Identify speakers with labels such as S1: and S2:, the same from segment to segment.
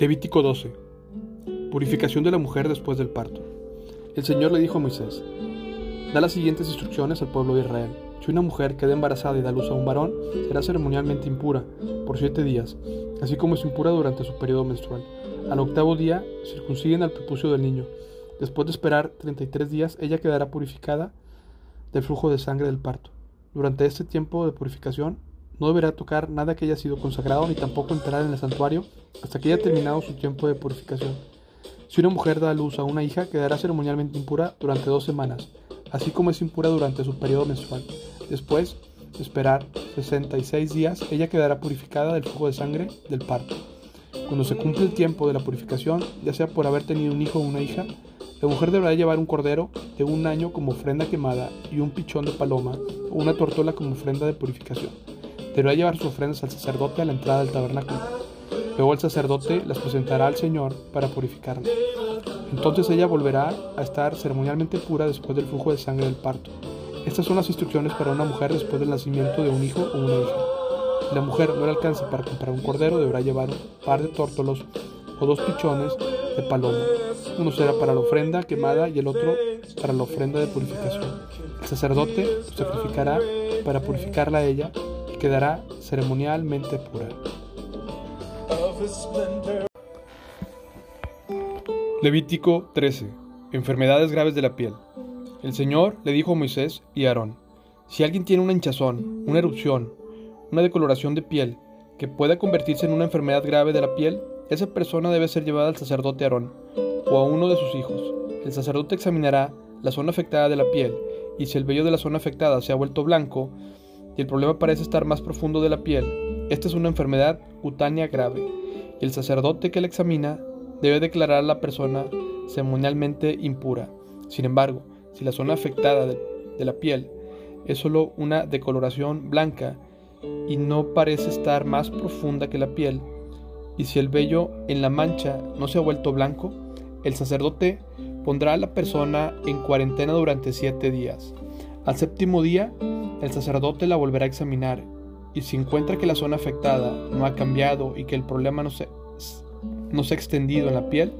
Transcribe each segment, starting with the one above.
S1: Levítico 12. Purificación de la mujer después del parto. El Señor le dijo a Moisés, da las siguientes instrucciones al pueblo de Israel. Si una mujer queda embarazada y da luz a un varón, será ceremonialmente impura por siete días, así como es impura durante su periodo menstrual. Al octavo día, circunciden al prepucio del niño. Después de esperar 33 días, ella quedará purificada del flujo de sangre del parto. Durante este tiempo de purificación, no deberá tocar nada que haya sido consagrado ni tampoco entrar en el santuario hasta que haya terminado su tiempo de purificación. Si una mujer da a luz a una hija, quedará ceremonialmente impura durante dos semanas, así como es impura durante su periodo menstrual. Después de esperar 66 días, ella quedará purificada del flujo de sangre del parto. Cuando se cumple el tiempo de la purificación, ya sea por haber tenido un hijo o una hija, la mujer deberá llevar un cordero de un año como ofrenda quemada y un pichón de paloma o una tortola como ofrenda de purificación deberá llevar sus ofrendas al sacerdote a la entrada del tabernáculo. Luego el sacerdote las presentará al Señor para purificarla. Entonces ella volverá a estar ceremonialmente pura después del flujo de sangre del parto. Estas son las instrucciones para una mujer después del nacimiento de un hijo o una hija. Si la mujer no le alcanza para comprar un cordero, deberá llevar un par de tórtolos o dos pichones de paloma. Uno será para la ofrenda quemada y el otro para la ofrenda de purificación. El sacerdote sacrificará para purificarla a ella quedará ceremonialmente pura. Levítico 13. Enfermedades graves de la piel. El Señor le dijo a Moisés y a Aarón, si alguien tiene una hinchazón, una erupción, una decoloración de piel, que pueda convertirse en una enfermedad grave de la piel, esa persona debe ser llevada al sacerdote Aarón o a uno de sus hijos. El sacerdote examinará la zona afectada de la piel y si el vello de la zona afectada se ha vuelto blanco, y el problema parece estar más profundo de la piel. Esta es una enfermedad cutánea grave y el sacerdote que la examina debe declarar a la persona ceremonialmente impura. Sin embargo, si la zona afectada de, la piel es solo una decoloración blanca y no parece estar más profunda que la piel, y si el vello en la mancha no se ha vuelto blanco, el sacerdote pondrá a la persona en cuarentena durante siete días. Al séptimo día el sacerdote la volverá a examinar y si encuentra que la zona afectada no ha cambiado y que el problema no se, no se ha extendido en la piel,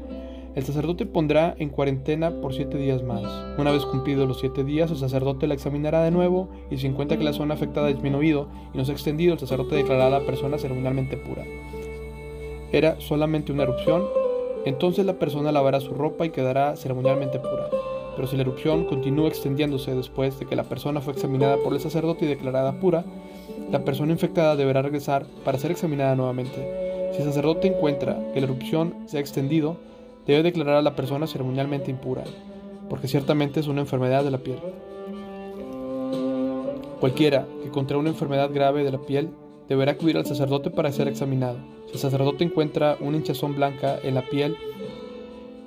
S1: el sacerdote pondrá en cuarentena por siete días más. Una vez cumplidos los siete días, el sacerdote la examinará de nuevo y si encuentra que la zona afectada ha disminuido y no se ha extendido, el sacerdote declarará a la persona ceremonialmente pura. Era solamente una erupción, entonces la persona lavará su ropa y quedará ceremonialmente pura. Pero si la erupción continúa extendiéndose después de que la persona fue examinada por el sacerdote y declarada pura, la persona infectada deberá regresar para ser examinada nuevamente. Si el sacerdote encuentra que la erupción se ha extendido, debe declarar a la persona ceremonialmente impura, porque ciertamente es una enfermedad de la piel. Cualquiera que contrae una enfermedad grave de la piel deberá acudir al sacerdote para ser examinado. Si el sacerdote encuentra una hinchazón blanca en la piel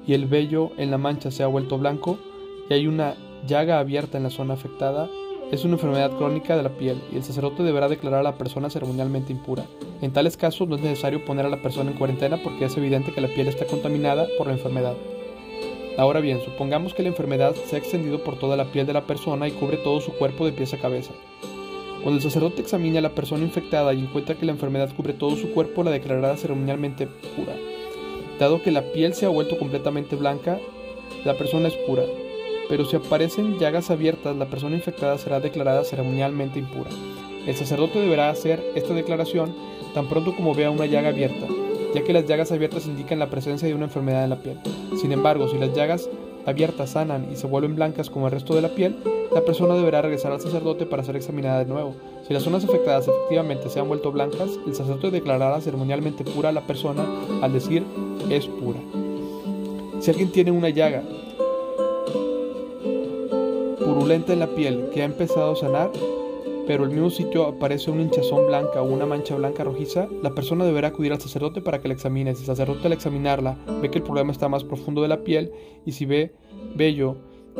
S1: y el vello en la mancha se ha vuelto blanco, y hay una llaga abierta en la zona afectada, es una enfermedad crónica de la piel y el sacerdote deberá declarar a la persona ceremonialmente impura. En tales casos no es necesario poner a la persona en cuarentena porque es evidente que la piel está contaminada por la enfermedad. Ahora bien, supongamos que la enfermedad se ha extendido por toda la piel de la persona y cubre todo su cuerpo de pies a cabeza. Cuando el sacerdote examine a la persona infectada y encuentra que la enfermedad cubre todo su cuerpo, la declarará ceremonialmente pura. Dado que la piel se ha vuelto completamente blanca, la persona es pura pero si aparecen llagas abiertas, la persona infectada será declarada ceremonialmente impura. El sacerdote deberá hacer esta declaración tan pronto como vea una llaga abierta, ya que las llagas abiertas indican la presencia de una enfermedad en la piel. Sin embargo, si las llagas abiertas sanan y se vuelven blancas como el resto de la piel, la persona deberá regresar al sacerdote para ser examinada de nuevo. Si las zonas afectadas efectivamente se han vuelto blancas, el sacerdote declarará ceremonialmente pura a la persona al decir es pura. Si alguien tiene una llaga purulenta en la piel que ha empezado a sanar, pero el mismo sitio aparece una hinchazón blanca o una mancha blanca rojiza, la persona deberá acudir al sacerdote para que la examine. Si el sacerdote al examinarla ve que el problema está más profundo de la piel y si ve vello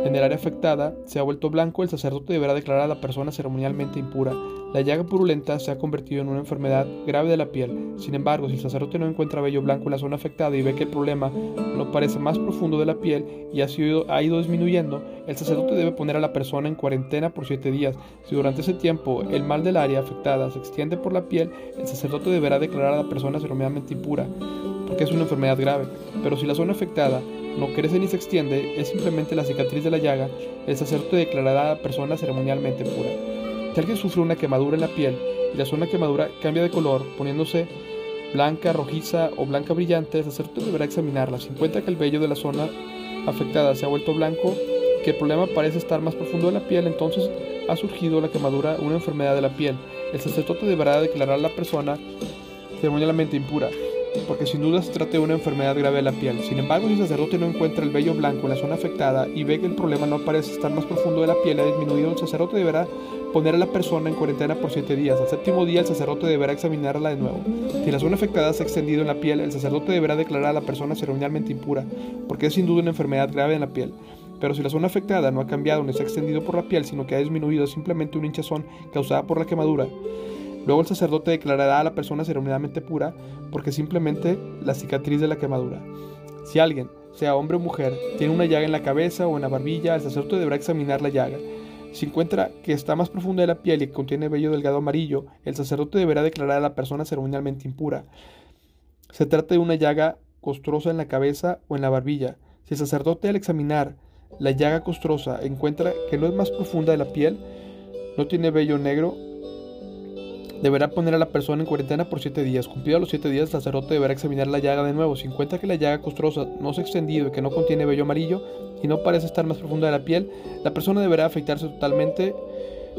S1: en el área afectada se ha vuelto blanco, el sacerdote deberá declarar a la persona ceremonialmente impura. La llaga purulenta se ha convertido en una enfermedad grave de la piel. Sin embargo, si el sacerdote no encuentra vello blanco en la zona afectada y ve que el problema no parece más profundo de la piel y ha, sido, ha ido disminuyendo, el sacerdote debe poner a la persona en cuarentena por siete días. Si durante ese tiempo el mal del área afectada se extiende por la piel, el sacerdote deberá declarar a la persona ceremonialmente impura. Porque es una enfermedad grave. Pero si la zona afectada no crece ni se extiende, es simplemente la cicatriz de la llaga, el sacerdote declarará a la persona ceremonialmente pura. Si alguien sufre una quemadura en la piel y la zona quemadura cambia de color, poniéndose blanca, rojiza o blanca brillante, el sacerdote deberá examinarla. Si encuentra que el vello de la zona afectada se ha vuelto blanco que el problema parece estar más profundo en la piel, entonces ha surgido la quemadura, una enfermedad de la piel. El sacerdote deberá declarar a la persona ceremonialmente impura, porque sin duda se trata de una enfermedad grave de la piel. Sin embargo, si el sacerdote no encuentra el vello blanco en la zona afectada y ve que el problema no parece estar más profundo de la piel, ha disminuido, el sacerdote deberá poner a la persona en cuarentena por siete días. Al séptimo día, el sacerdote deberá examinarla de nuevo. Si la zona afectada se ha extendido en la piel, el sacerdote deberá declarar a la persona ceremonialmente impura, porque es sin duda una enfermedad grave en la piel. Pero si la zona afectada no ha cambiado ni se ha extendido por la piel, sino que ha disminuido simplemente una hinchazón causada por la quemadura, luego el sacerdote declarará a la persona ceremonialmente pura porque simplemente la cicatriz de la quemadura. Si alguien, sea hombre o mujer, tiene una llaga en la cabeza o en la barbilla, el sacerdote deberá examinar la llaga. Si encuentra que está más profunda de la piel y contiene vello delgado amarillo, el sacerdote deberá declarar a la persona ceremonialmente impura. Se trata de una llaga costrosa en la cabeza o en la barbilla. Si el sacerdote al examinar la llaga costrosa encuentra que no es más profunda de la piel, no tiene vello negro, deberá poner a la persona en cuarentena por siete días. Cumplidos los siete días, el sacerdote deberá examinar la llaga de nuevo. Si encuentra que la llaga costrosa no se ha extendido y que no contiene vello amarillo y no parece estar más profunda de la piel, la persona deberá afeitarse totalmente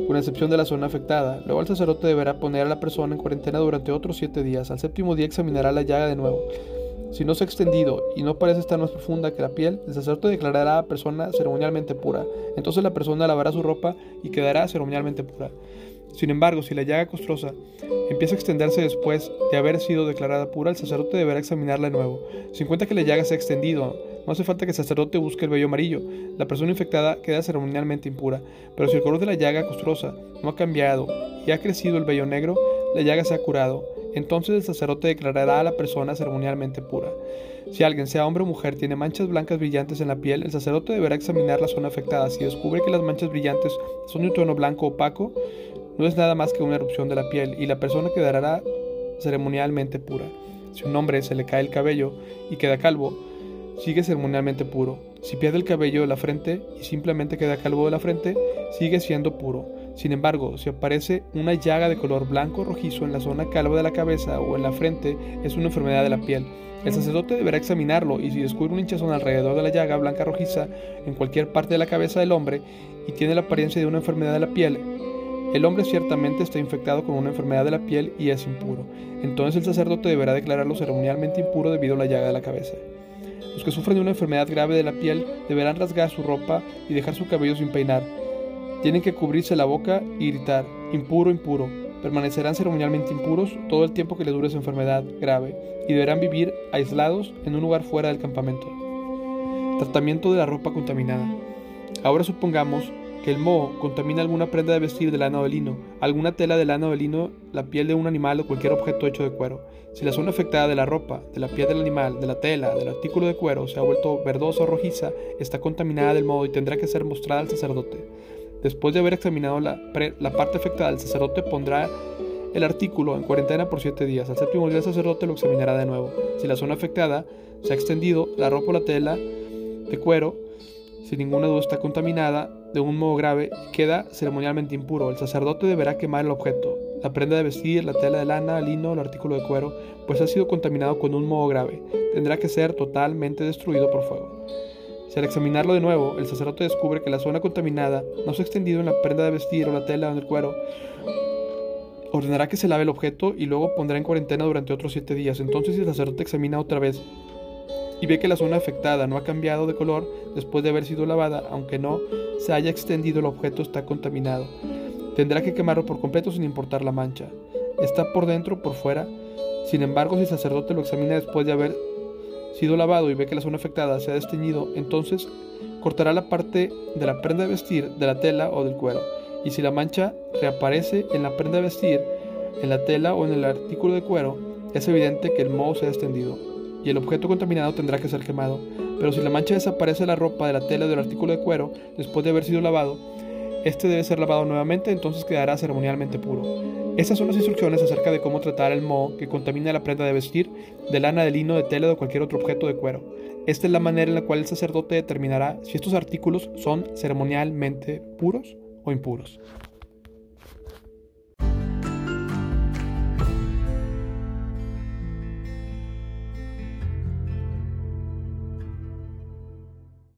S1: con excepción de la zona afectada. Luego el sacerdote deberá poner a la persona en cuarentena durante otros siete días. Al séptimo día examinará la llaga de nuevo. Si no se ha extendido y no parece estar más profunda que la piel, el sacerdote declarará a la persona ceremonialmente pura. Entonces la persona lavará su ropa y quedará ceremonialmente pura. Sin embargo, si la llaga costrosa empieza a extenderse después de haber sido declarada pura, el sacerdote deberá examinarla de nuevo. Si encuentra que la llaga se ha extendido, no hace falta que el sacerdote busque el vello amarillo. La persona infectada queda ceremonialmente impura. Pero si el color de la llaga costrosa no ha cambiado y ha crecido el vello negro, la llaga se ha curado. Entonces el sacerdote declarará a la persona ceremonialmente pura. Si alguien, sea hombre o mujer, tiene manchas blancas brillantes en la piel, el sacerdote deberá examinar la zona afectada. Si descubre que las manchas brillantes son de un tono blanco opaco, no es nada más que una erupción de la piel y la persona quedará ceremonialmente pura. Si un hombre se le cae el cabello y queda calvo, sigue ceremonialmente puro. Si pierde el cabello de la frente y simplemente queda calvo de la frente, sigue siendo puro. Sin embargo, si aparece una llaga de color blanco rojizo en la zona calva de la cabeza o en la frente, es una enfermedad de la piel. El sacerdote deberá examinarlo y si descubre un hinchazón alrededor de la llaga blanca rojiza en cualquier parte de la cabeza del hombre y tiene la apariencia de una enfermedad de la piel, el hombre ciertamente está infectado con una enfermedad de la piel y es impuro. Entonces el sacerdote deberá declararlo ceremonialmente impuro debido a la llaga de la cabeza. Los que sufren de una enfermedad grave de la piel deberán rasgar su ropa y dejar su cabello sin peinar. Tienen que cubrirse la boca y gritar, impuro, impuro. Permanecerán ceremonialmente impuros todo el tiempo que les dure su enfermedad grave y deberán vivir aislados en un lugar fuera del campamento. Tratamiento de la ropa contaminada. Ahora supongamos que el moho contamina alguna prenda de vestir de lana o de lino, alguna tela de lana o de lino, la piel de un animal o cualquier objeto hecho de cuero. Si la zona afectada de la ropa, de la piel del animal, de la tela, del artículo de cuero se ha vuelto verdosa o rojiza, está contaminada del moho y tendrá que ser mostrada al sacerdote. Después de haber examinado la, la parte afectada, el sacerdote pondrá el artículo en cuarentena por siete días. Al séptimo día el sacerdote lo examinará de nuevo. Si la zona afectada se ha extendido, la ropa o la tela de cuero sin ninguna duda está contaminada de un modo grave queda ceremonialmente impuro. El sacerdote deberá quemar el objeto, la prenda de vestir, la tela de lana, lino, el artículo de cuero, pues ha sido contaminado con un modo grave. Tendrá que ser totalmente destruido por fuego. Si al examinarlo de nuevo, el sacerdote descubre que la zona contaminada no se ha extendido en la prenda de vestir o la tela o en el cuero, ordenará que se lave el objeto y luego pondrá en cuarentena durante otros siete días. Entonces, si el sacerdote examina otra vez y ve que la zona afectada no ha cambiado de color después de haber sido lavada, aunque no se haya extendido el objeto está contaminado. Tendrá que quemarlo por completo sin importar la mancha. Está por dentro por fuera. Sin embargo, si el sacerdote lo examina después de haber sido lavado y ve que la zona afectada se ha desteñido, entonces cortará la parte de la prenda de vestir, de la tela o del cuero. Y si la mancha reaparece en la prenda de vestir, en la tela o en el artículo de cuero, es evidente que el moho se ha extendido y el objeto contaminado tendrá que ser quemado. Pero si la mancha desaparece de la ropa, de la tela o del artículo de cuero después de haber sido lavado, este debe ser lavado nuevamente, entonces quedará ceremonialmente puro. Estas son las instrucciones acerca de cómo tratar el moho que contamina la prenda de vestir, de lana, de lino, de tela o cualquier otro objeto de cuero. Esta es la manera en la cual el sacerdote determinará si estos artículos son ceremonialmente puros o impuros.